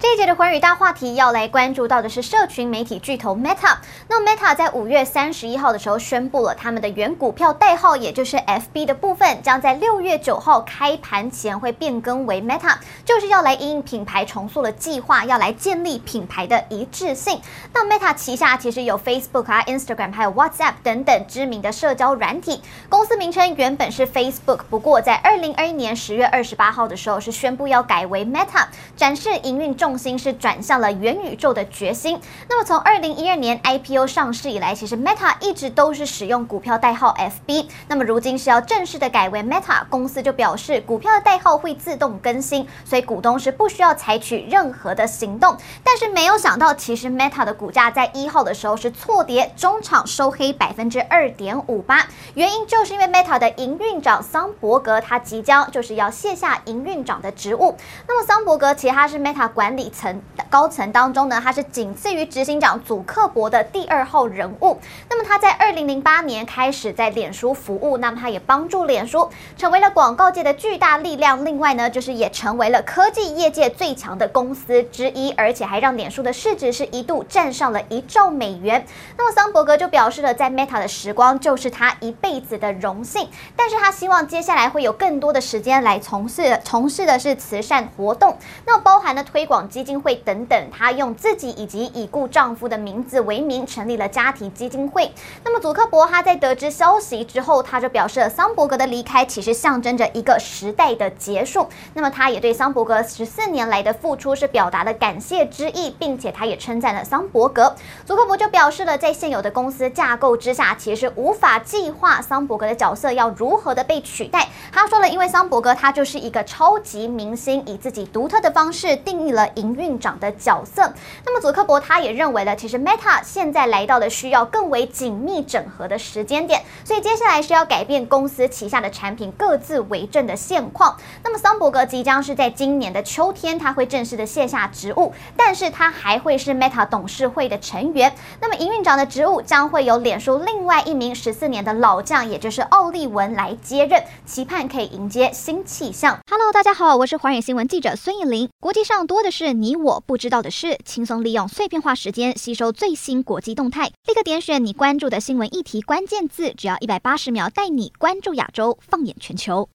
这一节的寰宇大话题要来关注到的是社群媒体巨头 Meta。那 Meta 在五月三十一号的时候宣布了他们的原股票代号，也就是 FB 的部分，将在六月九号开盘前会变更为 Meta，就是要来因应品牌重塑的计划，要来建立品牌的一致性。那 Meta 旗下其实有 Facebook 啊、Instagram 还有 WhatsApp 等等知名的社交软体。公司名称原本是 Facebook，不过在二零二一年十月二十八号的时候是宣布要改为 Meta，展示营运重。重心是转向了元宇宙的决心。那么从二零一二年 IPO 上市以来，其实 Meta 一直都是使用股票代号 FB。那么如今是要正式的改为 Meta，公司就表示股票的代号会自动更新，所以股东是不需要采取任何的行动。但是没有想到，其实 Meta 的股价在一号的时候是错跌，中场收黑百分之二点五八。原因就是因为 Meta 的营运长桑伯格他即将就是要卸下营运长的职务。那么桑伯格其实他是 Meta 管理。底层高层当中呢，他是仅次于执行长祖克伯的第二号人物。那么他在二零零八年开始在脸书服务，那么他也帮助脸书成为了广告界的巨大力量。另外呢，就是也成为了科技业界最强的公司之一，而且还让脸书的市值是一度站上了一兆美元。那么桑伯格就表示了，在 Meta 的时光就是他一辈子的荣幸，但是他希望接下来会有更多的时间来从事从事的是慈善活动，那包含了推广。基金会等等，她用自己以及已故丈夫的名字为名，成立了家庭基金会。那么，祖克伯他在得知消息之后，他就表示了桑伯格的离开其实象征着一个时代的结束。那么，他也对桑伯格十四年来的付出是表达了感谢之意，并且他也称赞了桑伯格。祖克伯就表示了，在现有的公司架构之下，其实无法计划桑伯格的角色要如何的被取代。他说了，因为桑伯格他就是一个超级明星，以自己独特的方式定义了。营运长的角色，那么祖克伯他也认为了，其实 Meta 现在来到了需要更为紧密整合的时间点，所以接下来是要改变公司旗下的产品各自为政的现况。那么桑伯格即将是在今年的秋天，他会正式的卸下职务，但是他还会是 Meta 董事会的成员。那么营运长的职务将会由脸书另外一名十四年的老将，也就是奥利文来接任，期盼可以迎接新气象。Hello，大家好，我是寰宇新闻记者孙艺林。国际上多的是你我不知道的事，轻松利用碎片化时间吸收最新国际动态，立刻点选你关注的新闻议题关键字，只要一百八十秒，带你关注亚洲，放眼全球。